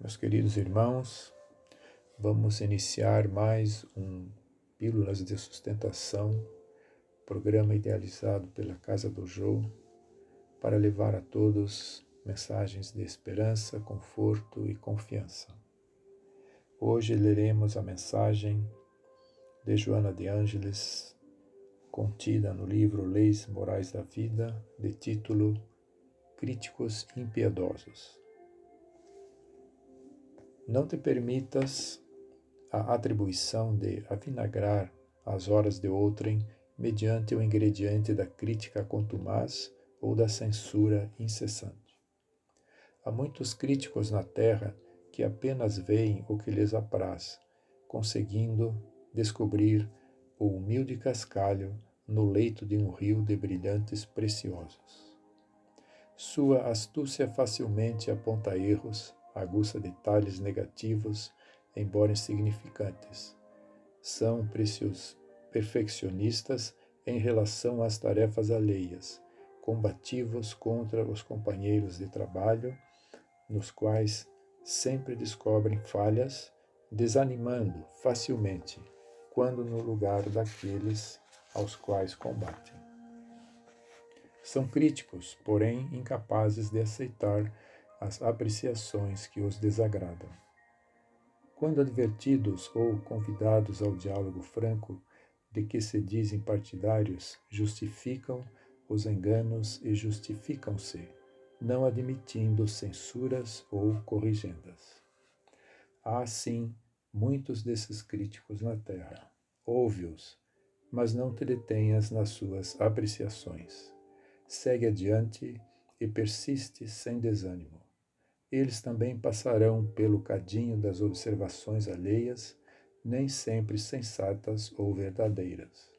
Meus queridos irmãos, vamos iniciar mais um Pílulas de Sustentação, programa idealizado pela Casa do Jô, para levar a todos mensagens de esperança, conforto e confiança. Hoje leremos a mensagem de Joana de Ângeles, contida no livro Leis Morais da Vida, de título Críticos Impiedosos. Não te permitas a atribuição de avinagrar as horas de outrem mediante o ingrediente da crítica contumaz ou da censura incessante. Há muitos críticos na terra que apenas veem o que lhes apraz, conseguindo descobrir o humilde cascalho no leito de um rio de brilhantes preciosos. Sua astúcia facilmente aponta erros aguça detalhes negativos, embora insignificantes. São precios perfeccionistas em relação às tarefas alheias, combativos contra os companheiros de trabalho, nos quais sempre descobrem falhas, desanimando facilmente quando no lugar daqueles aos quais combatem. São críticos, porém incapazes de aceitar as apreciações que os desagradam. Quando advertidos ou convidados ao diálogo franco de que se dizem partidários, justificam os enganos e justificam-se, não admitindo censuras ou corrigendas. Há, sim, muitos desses críticos na terra. Ouve-os, mas não te detenhas nas suas apreciações. Segue adiante e persiste sem desânimo eles também passarão pelo cadinho das observações alheias, nem sempre sensatas ou verdadeiras.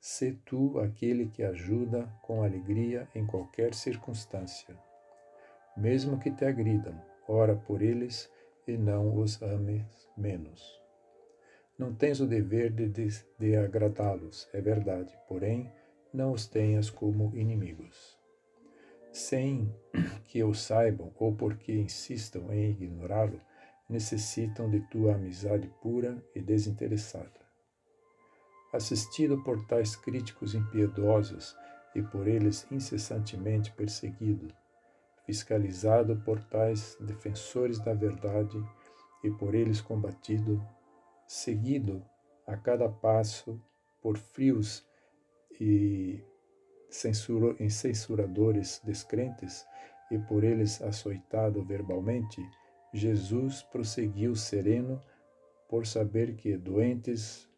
Sê tu aquele que ajuda com alegria em qualquer circunstância. Mesmo que te agridam, ora por eles e não os ames menos. Não tens o dever de, de, de agradá-los, é verdade, porém, não os tenhas como inimigos sem que o saibam ou porque insistam em ignorá-lo, necessitam de tua amizade pura e desinteressada. Assistido por tais críticos impiedosos e por eles incessantemente perseguido, fiscalizado por tais defensores da verdade e por eles combatido, seguido a cada passo por frios e censuro, em censuradores descrentes e por eles açoitado verbalmente, Jesus prosseguiu sereno por saber que doentes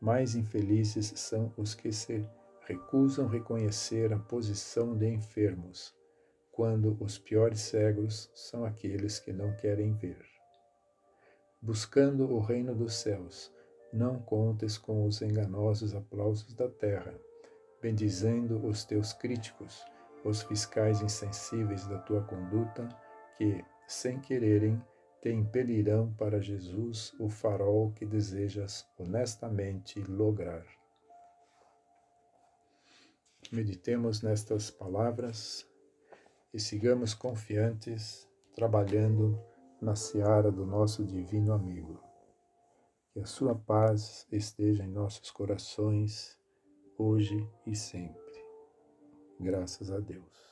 mais infelizes são os que se recusam reconhecer a posição de enfermos, quando os piores cegos são aqueles que não querem ver. Buscando o reino dos céus, não contes com os enganosos aplausos da terra bendizendo os teus críticos, os fiscais insensíveis da tua conduta, que, sem quererem, te impelirão para Jesus, o farol que desejas honestamente lograr. Meditemos nestas palavras e sigamos confiantes, trabalhando na seara do nosso divino amigo. Que a sua paz esteja em nossos corações hoje e sempre. Graças a Deus.